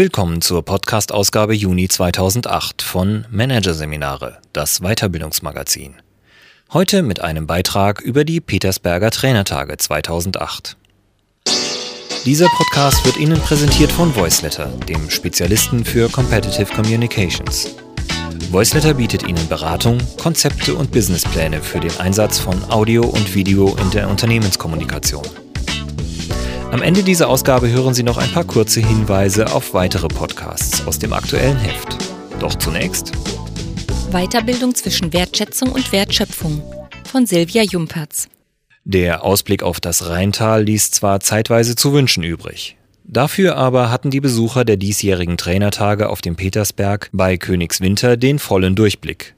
Willkommen zur Podcast-Ausgabe Juni 2008 von Managerseminare, das Weiterbildungsmagazin. Heute mit einem Beitrag über die Petersberger Trainertage 2008. Dieser Podcast wird Ihnen präsentiert von Voiceletter, dem Spezialisten für Competitive Communications. Voiceletter bietet Ihnen Beratung, Konzepte und Businesspläne für den Einsatz von Audio und Video in der Unternehmenskommunikation. Am Ende dieser Ausgabe hören Sie noch ein paar kurze Hinweise auf weitere Podcasts aus dem aktuellen Heft. Doch zunächst Weiterbildung zwischen Wertschätzung und Wertschöpfung von Silvia Jumperz. Der Ausblick auf das Rheintal ließ zwar zeitweise zu wünschen übrig. Dafür aber hatten die Besucher der diesjährigen Trainertage auf dem Petersberg bei Königswinter den vollen Durchblick.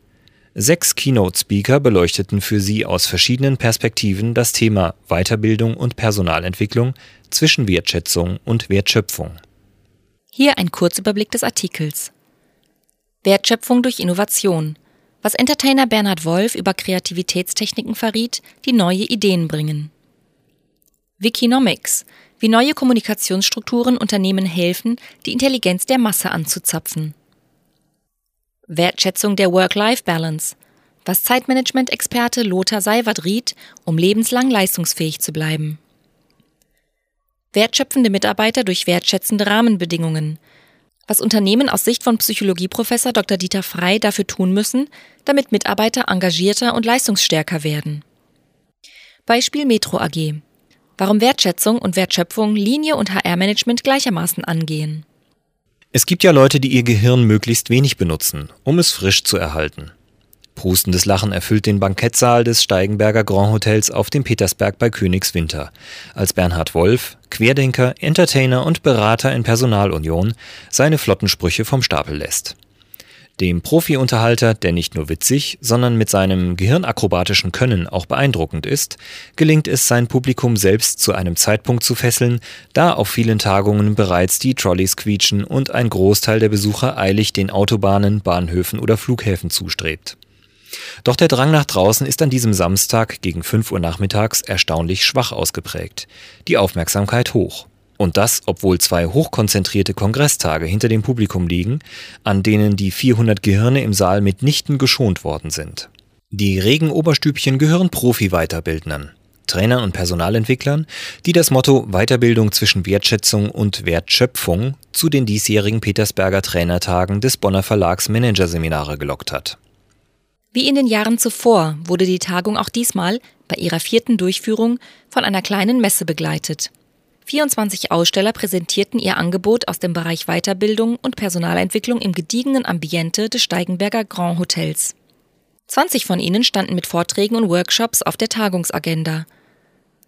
Sechs Keynote-Speaker beleuchteten für sie aus verschiedenen Perspektiven das Thema Weiterbildung und Personalentwicklung zwischen Wertschätzung und Wertschöpfung. Hier ein Kurzüberblick des Artikels. Wertschöpfung durch Innovation. Was Entertainer Bernhard Wolf über Kreativitätstechniken verriet, die neue Ideen bringen. Wikinomics. Wie neue Kommunikationsstrukturen Unternehmen helfen, die Intelligenz der Masse anzuzapfen. Wertschätzung der Work-Life-Balance. Was Zeitmanagement-Experte Lothar Seiwert riet, um lebenslang leistungsfähig zu bleiben. Wertschöpfende Mitarbeiter durch wertschätzende Rahmenbedingungen. Was Unternehmen aus Sicht von Psychologieprofessor Dr. Dieter Frei dafür tun müssen, damit Mitarbeiter engagierter und leistungsstärker werden. Beispiel Metro AG. Warum Wertschätzung und Wertschöpfung Linie und HR-Management gleichermaßen angehen. Es gibt ja Leute, die ihr Gehirn möglichst wenig benutzen, um es frisch zu erhalten. Prustendes Lachen erfüllt den Bankettsaal des Steigenberger Grand Hotels auf dem Petersberg bei Königswinter, als Bernhard Wolf, Querdenker, Entertainer und Berater in Personalunion, seine Flottensprüche vom Stapel lässt. Dem Profi-Unterhalter, der nicht nur witzig, sondern mit seinem gehirnakrobatischen Können auch beeindruckend ist, gelingt es, sein Publikum selbst zu einem Zeitpunkt zu fesseln, da auf vielen Tagungen bereits die Trolleys quietschen und ein Großteil der Besucher eilig den Autobahnen, Bahnhöfen oder Flughäfen zustrebt. Doch der Drang nach draußen ist an diesem Samstag gegen 5 Uhr nachmittags erstaunlich schwach ausgeprägt, die Aufmerksamkeit hoch. Und das, obwohl zwei hochkonzentrierte Kongresstage hinter dem Publikum liegen, an denen die 400 Gehirne im Saal mitnichten geschont worden sind. Die regen Oberstübchen gehören Profi-Weiterbildnern, Trainern und Personalentwicklern, die das Motto Weiterbildung zwischen Wertschätzung und Wertschöpfung zu den diesjährigen Petersberger Trainertagen des Bonner Verlags Managerseminare gelockt hat. Wie in den Jahren zuvor wurde die Tagung auch diesmal bei ihrer vierten Durchführung von einer kleinen Messe begleitet. 24 Aussteller präsentierten ihr Angebot aus dem Bereich Weiterbildung und Personalentwicklung im gediegenen Ambiente des Steigenberger Grand Hotels. 20 von ihnen standen mit Vorträgen und Workshops auf der Tagungsagenda.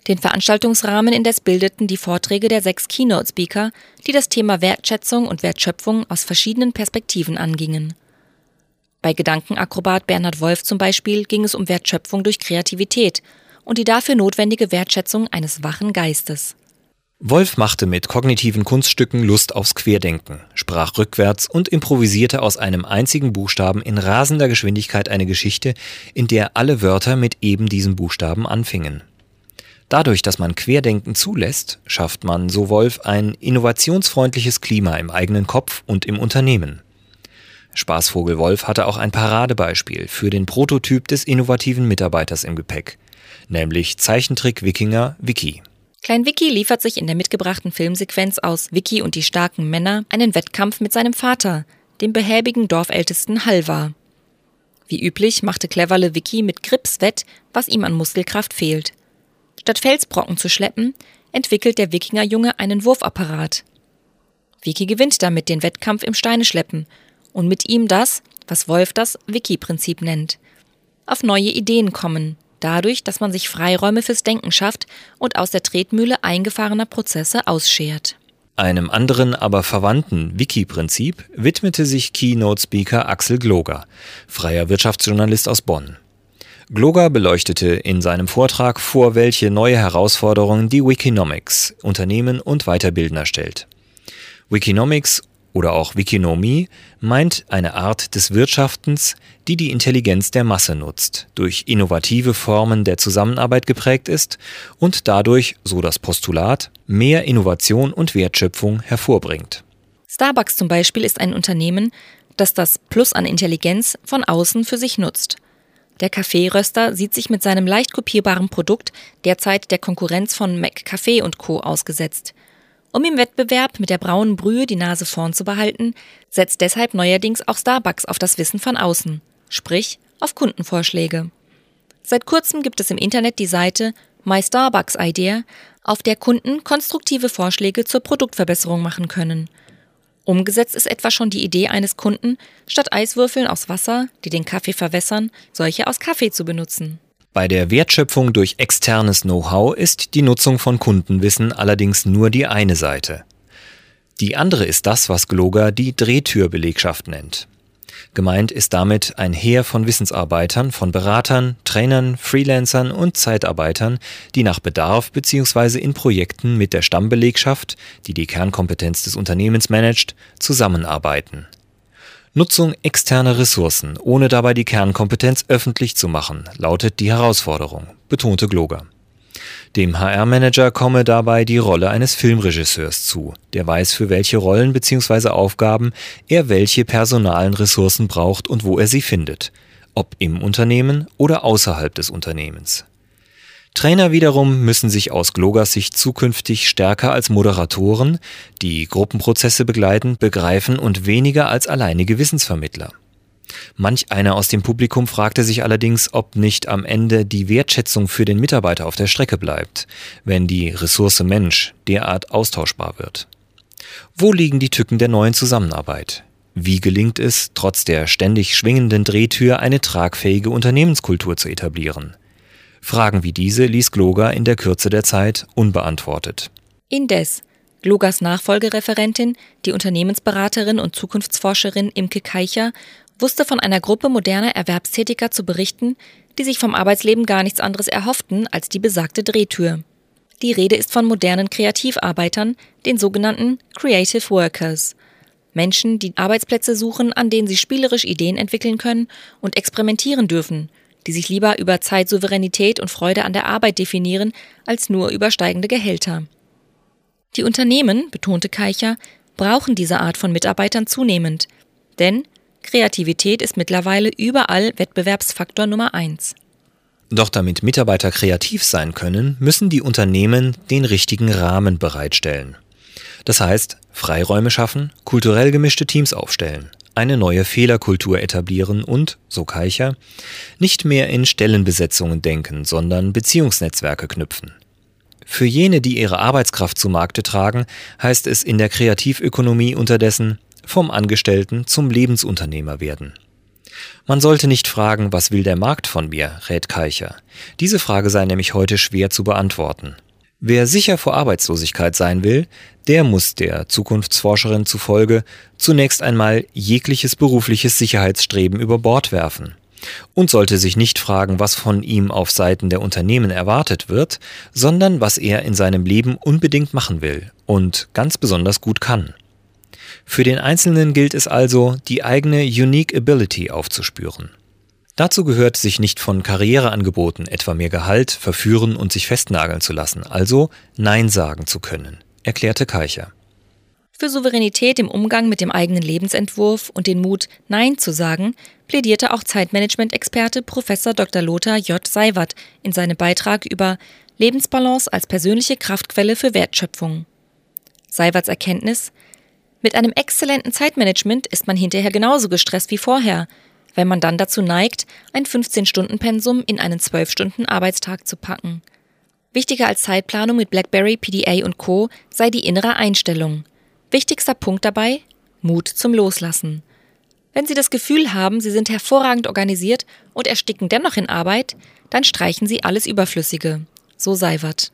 Den Veranstaltungsrahmen indes bildeten die Vorträge der sechs Keynote-Speaker, die das Thema Wertschätzung und Wertschöpfung aus verschiedenen Perspektiven angingen. Bei Gedankenakrobat Bernhard Wolf zum Beispiel ging es um Wertschöpfung durch Kreativität und die dafür notwendige Wertschätzung eines wachen Geistes. Wolf machte mit kognitiven Kunststücken Lust aufs Querdenken, sprach rückwärts und improvisierte aus einem einzigen Buchstaben in rasender Geschwindigkeit eine Geschichte, in der alle Wörter mit eben diesem Buchstaben anfingen. Dadurch, dass man Querdenken zulässt, schafft man, so Wolf, ein innovationsfreundliches Klima im eigenen Kopf und im Unternehmen. Spaßvogel Wolf hatte auch ein Paradebeispiel für den Prototyp des innovativen Mitarbeiters im Gepäck, nämlich Zeichentrick-Wikinger Vicky. Klein Vicky liefert sich in der mitgebrachten Filmsequenz aus Vicky und die starken Männer einen Wettkampf mit seinem Vater, dem behäbigen Dorfältesten Halvar. Wie üblich machte cleverle Vicky mit Grips wett, was ihm an Muskelkraft fehlt. Statt Felsbrocken zu schleppen, entwickelt der Wikingerjunge einen Wurfapparat. Vicky gewinnt damit den Wettkampf im Steineschleppen und mit ihm das, was Wolf das Wiki-Prinzip nennt. Auf neue Ideen kommen, dadurch, dass man sich Freiräume fürs Denken schafft und aus der Tretmühle eingefahrener Prozesse ausschert. Einem anderen, aber verwandten Wiki-Prinzip widmete sich Keynote-Speaker Axel Gloger, freier Wirtschaftsjournalist aus Bonn. Gloger beleuchtete in seinem Vortrag vor, welche neue Herausforderungen die Wikinomics Unternehmen und Weiterbildner stellt. Wikinomics oder auch Wikinomie meint eine Art des Wirtschaftens, die die Intelligenz der Masse nutzt, durch innovative Formen der Zusammenarbeit geprägt ist und dadurch, so das Postulat, mehr Innovation und Wertschöpfung hervorbringt. Starbucks zum Beispiel ist ein Unternehmen, das das Plus an Intelligenz von außen für sich nutzt. Der Kaffeeröster sieht sich mit seinem leicht kopierbaren Produkt derzeit der Konkurrenz von McCafe und Co. ausgesetzt. Um im Wettbewerb mit der braunen Brühe die Nase vorn zu behalten, setzt deshalb neuerdings auch Starbucks auf das Wissen von außen, sprich auf Kundenvorschläge. Seit kurzem gibt es im Internet die Seite My Starbucks Idea, auf der Kunden konstruktive Vorschläge zur Produktverbesserung machen können – Umgesetzt ist etwa schon die Idee eines Kunden, statt Eiswürfeln aus Wasser, die den Kaffee verwässern, solche aus Kaffee zu benutzen. Bei der Wertschöpfung durch externes Know-how ist die Nutzung von Kundenwissen allerdings nur die eine Seite. Die andere ist das, was Gloger die Drehtürbelegschaft nennt. Gemeint ist damit ein Heer von Wissensarbeitern, von Beratern, Trainern, Freelancern und Zeitarbeitern, die nach Bedarf bzw. in Projekten mit der Stammbelegschaft, die die Kernkompetenz des Unternehmens managt, zusammenarbeiten. Nutzung externer Ressourcen, ohne dabei die Kernkompetenz öffentlich zu machen, lautet die Herausforderung, betonte Gloger. Dem HR-Manager komme dabei die Rolle eines Filmregisseurs zu, der weiß, für welche Rollen bzw. Aufgaben er welche personalen Ressourcen braucht und wo er sie findet, ob im Unternehmen oder außerhalb des Unternehmens. Trainer wiederum müssen sich aus Glogers Sicht zukünftig stärker als Moderatoren, die Gruppenprozesse begleiten, begreifen und weniger als alleinige Wissensvermittler. Manch einer aus dem Publikum fragte sich allerdings, ob nicht am Ende die Wertschätzung für den Mitarbeiter auf der Strecke bleibt, wenn die Ressource Mensch derart austauschbar wird. Wo liegen die Tücken der neuen Zusammenarbeit? Wie gelingt es, trotz der ständig schwingenden Drehtür eine tragfähige Unternehmenskultur zu etablieren? Fragen wie diese ließ Gloger in der Kürze der Zeit unbeantwortet. Indes, Glogers Nachfolgereferentin, die Unternehmensberaterin und Zukunftsforscherin Imke Keicher, wusste von einer Gruppe moderner Erwerbstätiger zu berichten, die sich vom Arbeitsleben gar nichts anderes erhofften als die besagte Drehtür. Die Rede ist von modernen Kreativarbeitern, den sogenannten Creative Workers. Menschen, die Arbeitsplätze suchen, an denen sie spielerisch Ideen entwickeln können und experimentieren dürfen, die sich lieber über Zeitsouveränität und Freude an der Arbeit definieren, als nur über steigende Gehälter. Die Unternehmen, betonte Keicher, brauchen diese Art von Mitarbeitern zunehmend, denn Kreativität ist mittlerweile überall Wettbewerbsfaktor Nummer eins. Doch damit Mitarbeiter kreativ sein können, müssen die Unternehmen den richtigen Rahmen bereitstellen. Das heißt, Freiräume schaffen, kulturell gemischte Teams aufstellen, eine neue Fehlerkultur etablieren und, so Keicher, nicht mehr in Stellenbesetzungen denken, sondern Beziehungsnetzwerke knüpfen. Für jene, die ihre Arbeitskraft zu Markte tragen, heißt es in der Kreativökonomie unterdessen, vom Angestellten zum Lebensunternehmer werden. Man sollte nicht fragen, was will der Markt von mir, rät Keicher. Diese Frage sei nämlich heute schwer zu beantworten. Wer sicher vor Arbeitslosigkeit sein will, der muss der Zukunftsforscherin zufolge zunächst einmal jegliches berufliches Sicherheitsstreben über Bord werfen und sollte sich nicht fragen, was von ihm auf Seiten der Unternehmen erwartet wird, sondern was er in seinem Leben unbedingt machen will und ganz besonders gut kann. Für den Einzelnen gilt es also, die eigene Unique Ability aufzuspüren. Dazu gehört, sich nicht von Karriereangeboten, etwa mehr Gehalt, verführen und sich festnageln zu lassen, also Nein sagen zu können, erklärte Keicher. Für Souveränität im Umgang mit dem eigenen Lebensentwurf und den Mut, Nein zu sagen, plädierte auch Zeitmanagement-Experte Prof. Dr. Lothar J. Seiwert in seinem Beitrag über Lebensbalance als persönliche Kraftquelle für Wertschöpfung. Seiwerts Erkenntnis, mit einem exzellenten Zeitmanagement ist man hinterher genauso gestresst wie vorher, wenn man dann dazu neigt, ein 15-Stunden-Pensum in einen 12-Stunden-Arbeitstag zu packen. Wichtiger als Zeitplanung mit BlackBerry, PDA und Co. sei die innere Einstellung. Wichtigster Punkt dabei? Mut zum Loslassen. Wenn Sie das Gefühl haben, Sie sind hervorragend organisiert und ersticken dennoch in Arbeit, dann streichen Sie alles Überflüssige. So Seiwert.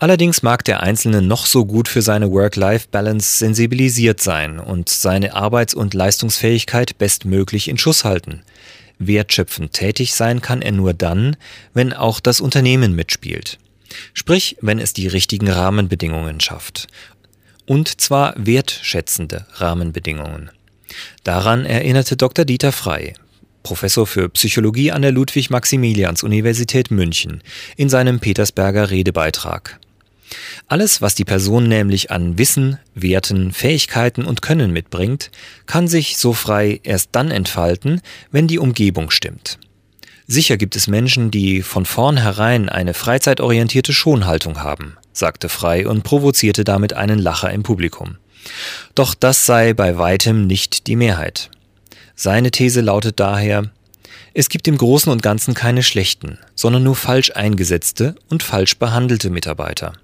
Allerdings mag der Einzelne noch so gut für seine Work-Life-Balance sensibilisiert sein und seine Arbeits- und Leistungsfähigkeit bestmöglich in Schuss halten. Wertschöpfend tätig sein kann er nur dann, wenn auch das Unternehmen mitspielt. Sprich, wenn es die richtigen Rahmenbedingungen schafft. Und zwar wertschätzende Rahmenbedingungen. Daran erinnerte Dr. Dieter Frei, Professor für Psychologie an der Ludwig-Maximilians-Universität München, in seinem Petersberger Redebeitrag. Alles, was die Person nämlich an Wissen, Werten, Fähigkeiten und Können mitbringt, kann sich so frei erst dann entfalten, wenn die Umgebung stimmt. Sicher gibt es Menschen, die von vornherein eine freizeitorientierte Schonhaltung haben, sagte Frei und provozierte damit einen Lacher im Publikum. Doch das sei bei weitem nicht die Mehrheit. Seine These lautet daher, es gibt im Großen und Ganzen keine schlechten, sondern nur falsch eingesetzte und falsch behandelte Mitarbeiter.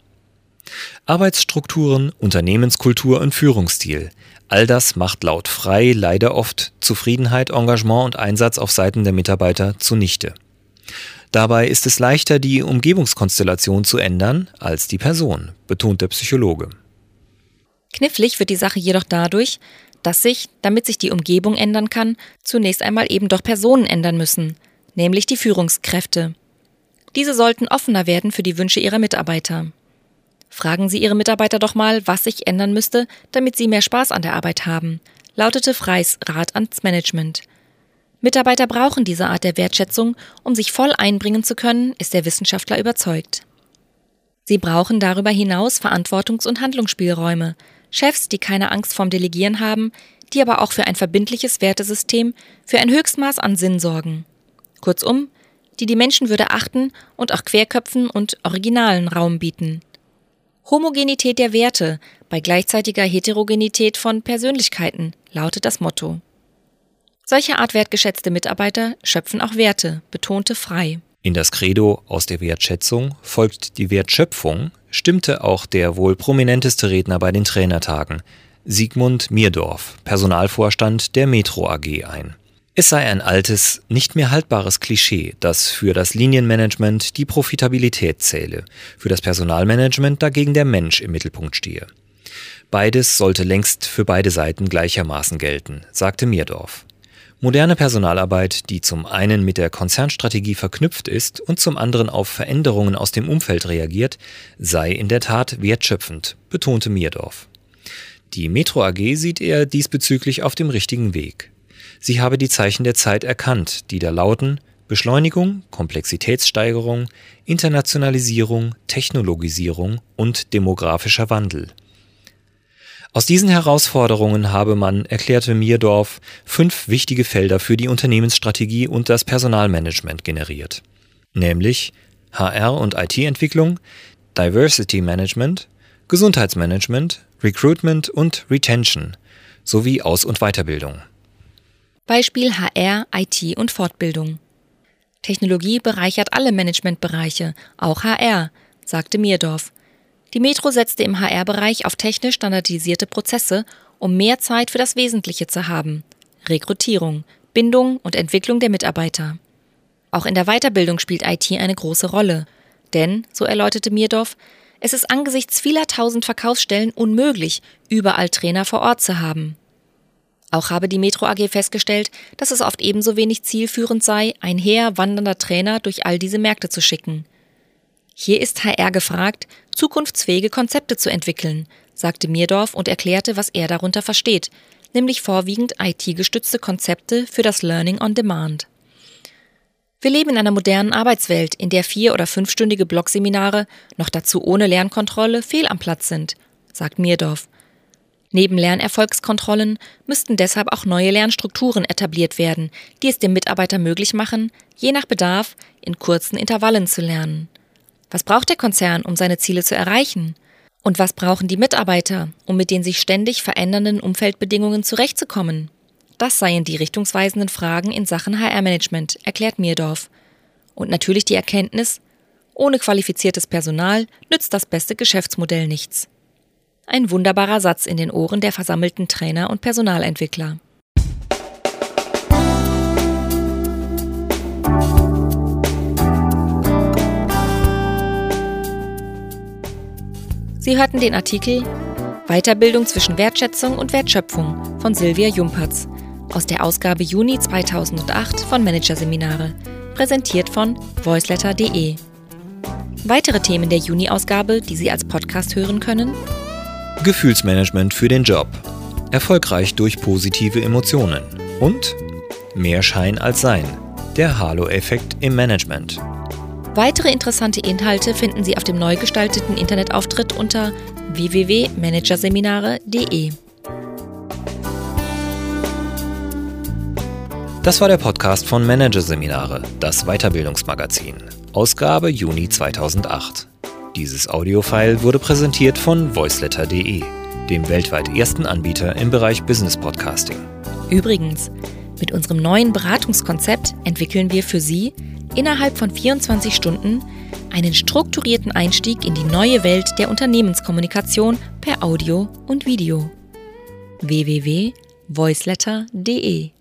Arbeitsstrukturen, Unternehmenskultur und Führungsstil, all das macht laut Frei leider oft Zufriedenheit, Engagement und Einsatz auf Seiten der Mitarbeiter zunichte. Dabei ist es leichter, die Umgebungskonstellation zu ändern, als die Person, betont der Psychologe. Knifflig wird die Sache jedoch dadurch, dass sich, damit sich die Umgebung ändern kann, zunächst einmal eben doch Personen ändern müssen, nämlich die Führungskräfte. Diese sollten offener werden für die Wünsche ihrer Mitarbeiter. Fragen Sie Ihre Mitarbeiter doch mal, was sich ändern müsste, damit sie mehr Spaß an der Arbeit haben, lautete Freis Rat ans Management. Mitarbeiter brauchen diese Art der Wertschätzung, um sich voll einbringen zu können, ist der Wissenschaftler überzeugt. Sie brauchen darüber hinaus Verantwortungs- und Handlungsspielräume, Chefs, die keine Angst vorm Delegieren haben, die aber auch für ein verbindliches Wertesystem, für ein Höchstmaß an Sinn sorgen. Kurzum, die die Menschenwürde achten und auch Querköpfen und Originalen Raum bieten. Homogenität der Werte bei gleichzeitiger Heterogenität von Persönlichkeiten lautet das Motto. Solche Art wertgeschätzte Mitarbeiter schöpfen auch Werte, betonte Frei. In das Credo aus der Wertschätzung folgt die Wertschöpfung stimmte auch der wohl prominenteste Redner bei den Trainertagen, Sigmund Mierdorf, Personalvorstand der Metro AG ein. Es sei ein altes, nicht mehr haltbares Klischee, dass für das Linienmanagement die Profitabilität zähle, für das Personalmanagement dagegen der Mensch im Mittelpunkt stehe. Beides sollte längst für beide Seiten gleichermaßen gelten, sagte Mierdorf. Moderne Personalarbeit, die zum einen mit der Konzernstrategie verknüpft ist und zum anderen auf Veränderungen aus dem Umfeld reagiert, sei in der Tat wertschöpfend, betonte Mierdorf. Die Metro AG sieht er diesbezüglich auf dem richtigen Weg. Sie habe die Zeichen der Zeit erkannt, die da lauten Beschleunigung, Komplexitätssteigerung, Internationalisierung, Technologisierung und demografischer Wandel. Aus diesen Herausforderungen habe man, erklärte Mierdorf, fünf wichtige Felder für die Unternehmensstrategie und das Personalmanagement generiert, nämlich HR und IT-Entwicklung, Diversity Management, Gesundheitsmanagement, Recruitment und Retention sowie Aus- und Weiterbildung. Beispiel HR, IT und Fortbildung. Technologie bereichert alle Managementbereiche, auch HR, sagte Mierdorf. Die Metro setzte im HR-Bereich auf technisch standardisierte Prozesse, um mehr Zeit für das Wesentliche zu haben. Rekrutierung, Bindung und Entwicklung der Mitarbeiter. Auch in der Weiterbildung spielt IT eine große Rolle. Denn, so erläuterte Mierdorf, es ist angesichts vieler tausend Verkaufsstellen unmöglich, überall Trainer vor Ort zu haben. Auch habe die Metro AG festgestellt, dass es oft ebenso wenig zielführend sei, ein Heer wandernder Trainer durch all diese Märkte zu schicken. Hier ist HR gefragt, zukunftsfähige Konzepte zu entwickeln, sagte Mierdorf und erklärte, was er darunter versteht, nämlich vorwiegend IT-gestützte Konzepte für das Learning on Demand. Wir leben in einer modernen Arbeitswelt, in der vier- oder fünfstündige Blogseminare, noch dazu ohne Lernkontrolle, fehl am Platz sind, sagt Mierdorf. Neben Lernerfolgskontrollen müssten deshalb auch neue Lernstrukturen etabliert werden, die es dem Mitarbeiter möglich machen, je nach Bedarf in kurzen Intervallen zu lernen. Was braucht der Konzern, um seine Ziele zu erreichen? Und was brauchen die Mitarbeiter, um mit den sich ständig verändernden Umfeldbedingungen zurechtzukommen? Das seien die richtungsweisenden Fragen in Sachen HR-Management, erklärt Mirdorf. Und natürlich die Erkenntnis, ohne qualifiziertes Personal nützt das beste Geschäftsmodell nichts. Ein wunderbarer Satz in den Ohren der versammelten Trainer und Personalentwickler. Sie hörten den Artikel Weiterbildung zwischen Wertschätzung und Wertschöpfung von Silvia Jumpertz aus der Ausgabe Juni 2008 von Managerseminare, präsentiert von voiceletter.de. Weitere Themen der Juni-Ausgabe, die Sie als Podcast hören können? Gefühlsmanagement für den Job. Erfolgreich durch positive Emotionen. Und mehr Schein als Sein. Der Halo-Effekt im Management. Weitere interessante Inhalte finden Sie auf dem neu gestalteten Internetauftritt unter www.managerseminare.de. Das war der Podcast von Managerseminare, das Weiterbildungsmagazin, Ausgabe Juni 2008. Dieses Audiofile wurde präsentiert von voiceletter.de, dem weltweit ersten Anbieter im Bereich Business Podcasting. Übrigens, mit unserem neuen Beratungskonzept entwickeln wir für Sie innerhalb von 24 Stunden einen strukturierten Einstieg in die neue Welt der Unternehmenskommunikation per Audio und Video. www.voiceletter.de